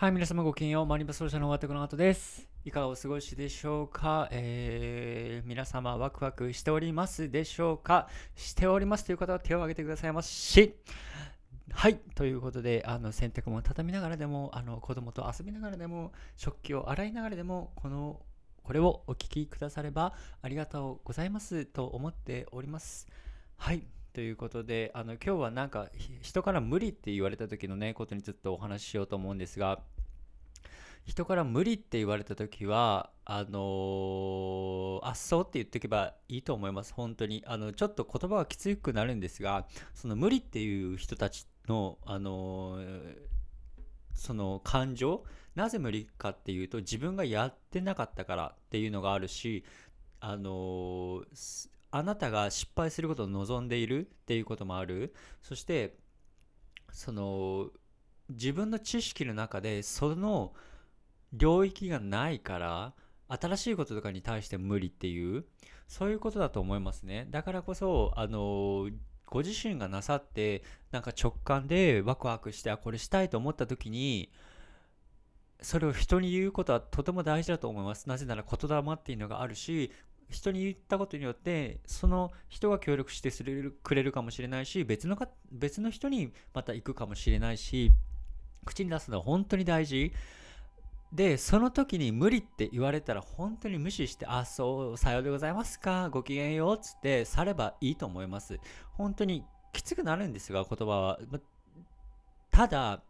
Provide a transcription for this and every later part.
はい、皆様ごきげんよう。マリンバソルシャのワテクの後です。いかがお過ごしでしょうか、えー、皆様ワクワクしておりますでしょうか？しておりますという方は手を挙げてくださいますし、はい、ということで、あの洗濯物を畳みながらでも、あの子供と遊びながらでも、食器を洗いながらでも、このこれをお聞きくださればありがとうございますと思っております。はい。ということで、あの今日はなんか人から無理って言われた時のね、ことにずっとお話ししようと思うんですが、人から無理って言われた時は、あのーあっそうって言っておけばいいと思います、本当に。あのちょっと言葉がきつくなるんですが、その無理っていう人たちの、あのーその感情、なぜ無理かっていうと、自分がやってなかったからっていうのがあるし、あのーあなたが失敗することを望んでいるっていうこともある。そして、その、自分の知識の中でその領域がないから、新しいこととかに対して無理っていう、そういうことだと思いますね。だからこそ、あの、ご自身がなさって、なんか直感でワクワクして、あ、これしたいと思った時に、それを人に言うことはとても大事だと思います。なぜなら言霊っていうのがあるし、人に言ったことによって、その人が協力してくれるくれるかもしれないし、別のか別の人にまた行くかもしれないし、口に出すのは本当に大事。で、その時に無理って言われたら本当に無視して、あ、そう、さようでございますか、ごきげんようっつって去ればいいと思います。本当にきつくなるんですが、言葉は。ただ、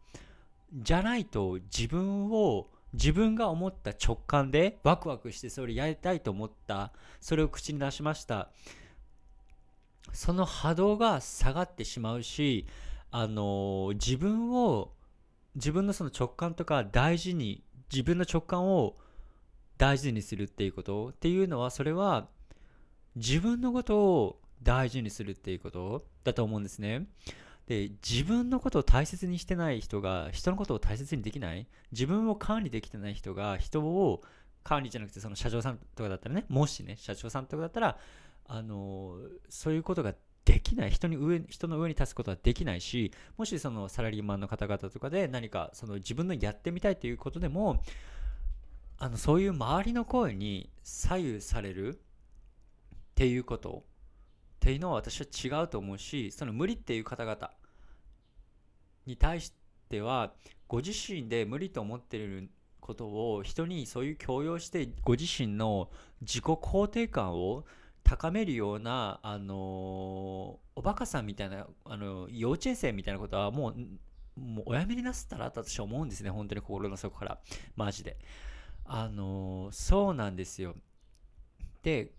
じゃないと自分を自分が思った直感でワクワクしてそれやりたいと思った。それを口に出しました。その波動が下がってしまうしあの自分を自分のその直感とか大事に自分の直感を大事にするっていうこと。っていうのはそれは自分のことを大事にするっていうことだと思うんですね。で自分のことを大切にしてない人が人のことを大切にできない自分を管理できてない人が人を管理じゃなくてその社長さんとかだったらねもしね社長さんとかだったらあのそういうことができない人に上人の上に立つことはできないしもしそのサラリーマンの方々とかで何かその自分のやってみたいということでもあのそういう周りの声に左右されるっていうことっていうのは私は違うと思うしその無理っていう方々に対してはご自身で無理と思っていることを人にそういう強要してご自身の自己肯定感を高めるような、あのおバカさんみたいな、あの幼稚園生みたいなことはもうもうおやめになすったらと私は思うんですね本当に心の底から。マジで。あのそうなんですよ。で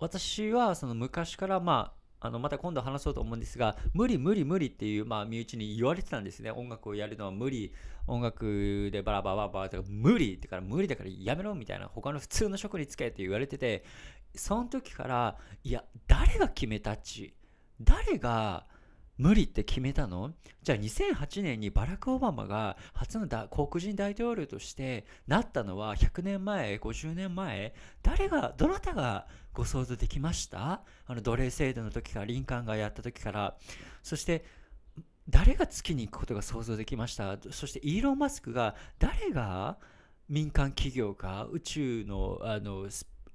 私はその昔からまああのまた今度話そうと思うんですが無理無理無理っていうまあ身内に言われてたんですね。音楽をやるのは無理。音楽でバラバラバラバラとか無理ってから無理だからやめろみたいな。他の普通の職に就けって言われててその時からいや誰が決めたっち？誰が無理って決めたの？じゃあ2008年にバラク・オバマが初の黒人大統領としてなったのは100年前50年前。誰がどなたがご想像できました？あの奴隷制度の時からリンカーンがやった時から。そして誰が月に行くことが想像できました？そしてイーロン・マスクが誰が民間企業が宇宙のあの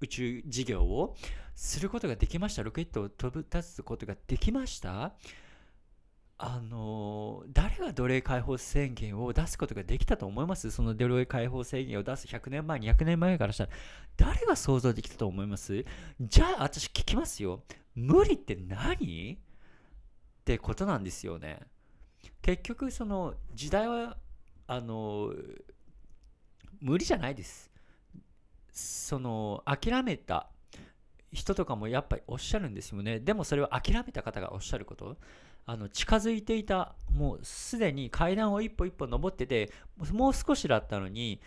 宇宙事業をすることができました？ロケットを飛び立つことができました？あの誰が奴隷解放宣言を出すことができたと思います？その奴隷解放宣言を出す100年前、200年前からしたら誰が想像できたと思います？じゃあ私聞きますよ。無理って何？ってことなんですよね。結局その時代はあの無理じゃないです。その諦めた人とかもやっぱりおっしゃるんですよね。でもそれは諦めた方がおっしゃること。あの近づいていたもうすでに階段を一歩一歩登っててもう少しだったのに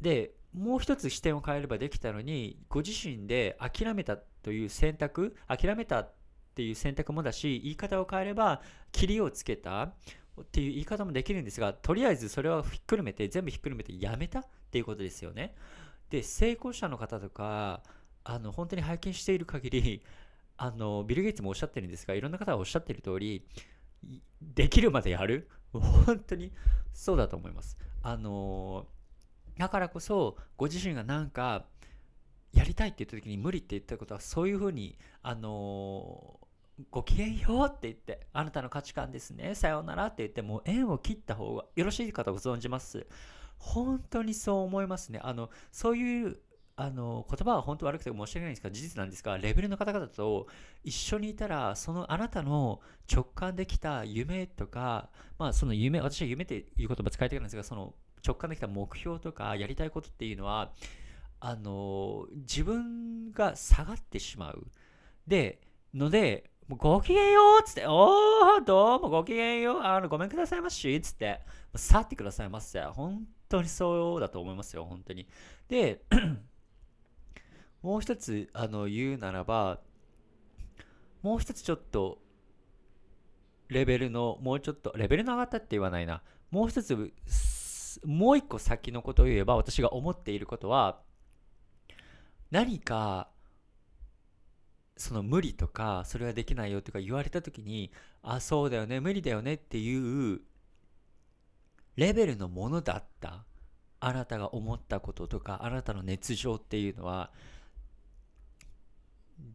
でもう一つ視点を変えればできたのにご自身で諦めたという選択諦めたっていう選択もだし言い方を変えれば霧をつけたっていう言い方もできるんですがとりあえずそれはひっくるめて全部ひっくるめてやめたっていうことですよね。で成功者の方とかあの本当に拝見している限りあのビル・ゲイツもおっしゃってるんですがいろんな方がおっしゃってる通りできるまでやる 本当にそうだと思います。あの、だからこそ、ご自身がなんか、やりたいって言った時に無理って言ったことは、そういうふうに、あの、ごきげんようって言って、あなたの価値観ですね、さようならって言って、もう縁を切った方がよろしいかとご存じます。本当にそう思いますね。あの、そういうあの言葉は本当悪くて申し訳ないんですが事実なんですがレベルの方々と一緒にいたらそのあなたの直感できた夢とかまあその夢私は夢っていう言葉使いたくないんですがその直感できた目標とかやりたいことっていうのはあの自分が下がってしまうでのでごきげんようっつって、おー、どうもごきげんよう、あの、ごめんくださいまし、つって、去ってくださいませ。本当にそうだと思いますよ、本当に。で、もう一つあの言うならばもう一つちょっとレベルのもうちょっとレベルの上がったって言わないな。もう一つもう一個先のことを言えば私が思っていることは何かその無理とかそれはできないよとか言われた時にあそうだよね無理だよねっていうレベルのものだったあなたが思ったこととかあなたの熱情っていうのは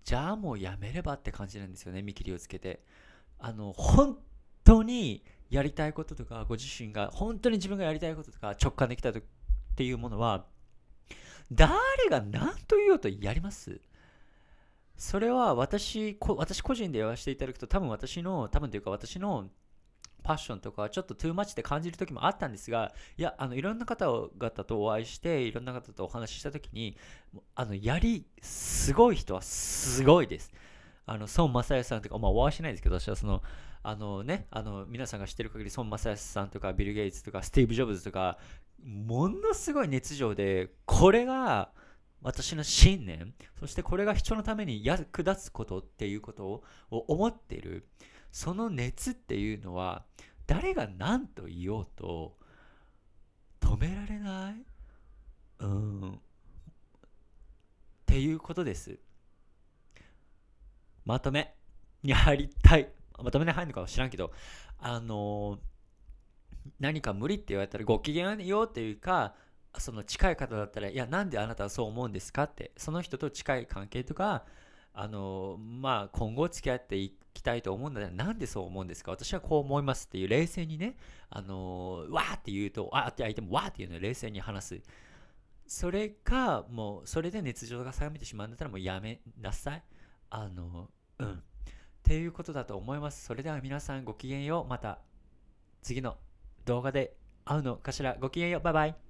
じゃあもうやめればって感じなんですよね見切りをつけて。あの本当にやりたいこととかご自身が本当に自分がやりたいこととか直感できたっていうものは誰が何と言おうとやります？それは私私個人で言わせていただくと多分私の多分というか私のパッションとかちょっとトゥーマッチで感じる時もあったんですがいやあのいろんな方々とお会いしていろんな方とお話しした時にあのやりすごい人はすごいです。あの孫正義さんとか、まあ、お会いしないですけど私はそのあのねあの皆さんが知ってる限り孫正義さんとかビル・ゲイツとかスティーブ・ジョブズとかものすごい熱情でこれが私の信念そしてこれが人のために役立つことっていうことを思っている。その熱っていうのは誰が何と言おうと止められない？うん。っていうことです。まとめ。やりたい。まとめに入るのかは知らんけど。あの何か無理って言われたらご機嫌よっていうかその近い方だったらいやなんであなたはそう思うんですかってその人と近い関係とかあのまあ今後付き合っていきたいと思うんだ。ったらなんでそう思うんですか？私はこう思いますっていう冷静にね。あのわーって言うとあって相手もわーって言うのを冷静に話す。それかもうそれで熱情が冷めてしまうんだったらもうやめなさい。あのうん。っていうことだと思います。それでは皆さんごきげんよう。また次の動画で会うのかしら。ごきげんよう。バイバイ。